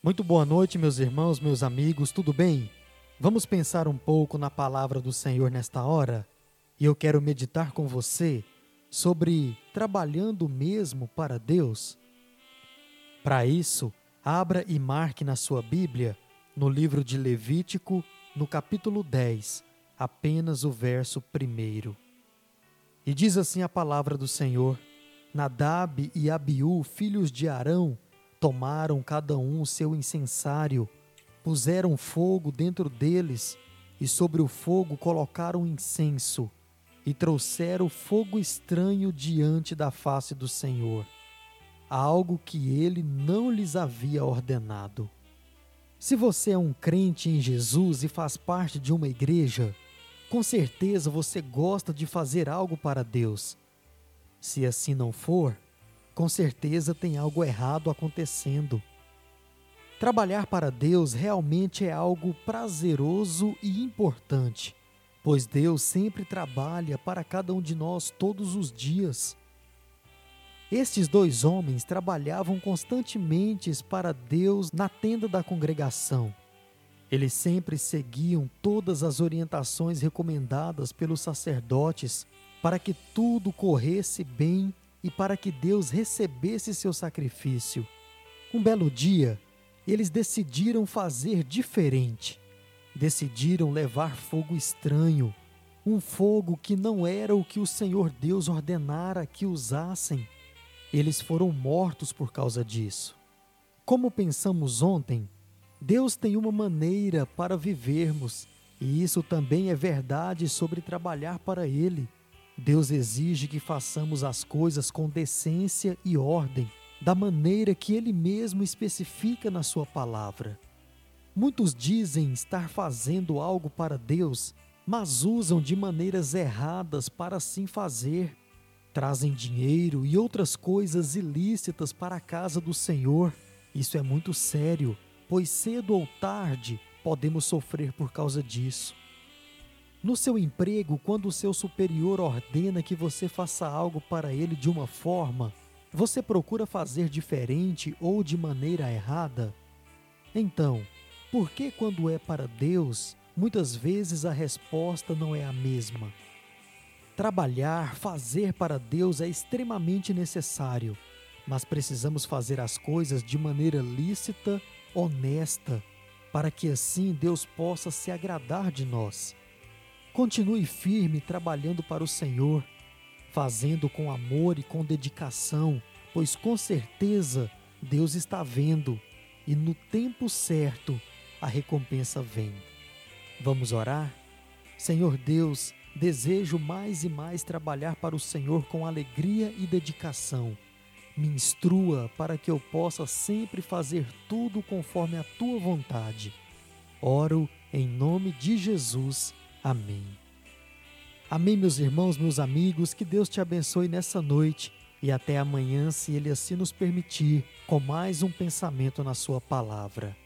Muito boa noite, meus irmãos, meus amigos, tudo bem? Vamos pensar um pouco na palavra do Senhor nesta hora? E eu quero meditar com você sobre trabalhando mesmo para Deus. Para isso, abra e marque na sua Bíblia, no livro de Levítico, no capítulo 10, apenas o verso 1. E diz assim a palavra do Senhor: Nadab e Abiú, filhos de Arão, Tomaram cada um o seu incensário, puseram fogo dentro deles, e sobre o fogo colocaram incenso, e trouxeram fogo estranho diante da face do Senhor, algo que ele não lhes havia ordenado. Se você é um crente em Jesus e faz parte de uma igreja, com certeza você gosta de fazer algo para Deus. Se assim não for, com certeza tem algo errado acontecendo. Trabalhar para Deus realmente é algo prazeroso e importante, pois Deus sempre trabalha para cada um de nós todos os dias. Estes dois homens trabalhavam constantemente para Deus na tenda da congregação. Eles sempre seguiam todas as orientações recomendadas pelos sacerdotes para que tudo corresse bem e para que Deus recebesse seu sacrifício. Um belo dia, eles decidiram fazer diferente. Decidiram levar fogo estranho, um fogo que não era o que o Senhor Deus ordenara que usassem. Eles foram mortos por causa disso. Como pensamos ontem, Deus tem uma maneira para vivermos, e isso também é verdade sobre trabalhar para Ele. Deus exige que façamos as coisas com decência e ordem, da maneira que Ele mesmo especifica na Sua palavra. Muitos dizem estar fazendo algo para Deus, mas usam de maneiras erradas para assim fazer. Trazem dinheiro e outras coisas ilícitas para a casa do Senhor. Isso é muito sério, pois cedo ou tarde podemos sofrer por causa disso. No seu emprego, quando o seu superior ordena que você faça algo para ele de uma forma, você procura fazer diferente ou de maneira errada? Então, por que quando é para Deus, muitas vezes a resposta não é a mesma? Trabalhar, fazer para Deus é extremamente necessário, mas precisamos fazer as coisas de maneira lícita, honesta, para que assim Deus possa se agradar de nós. Continue firme trabalhando para o Senhor, fazendo com amor e com dedicação, pois com certeza Deus está vendo e no tempo certo a recompensa vem. Vamos orar? Senhor Deus, desejo mais e mais trabalhar para o Senhor com alegria e dedicação. Me instrua para que eu possa sempre fazer tudo conforme a tua vontade. Oro em nome de Jesus. Amém. Amém, meus irmãos, meus amigos, que Deus te abençoe nessa noite e até amanhã, se Ele assim nos permitir, com mais um pensamento na Sua palavra.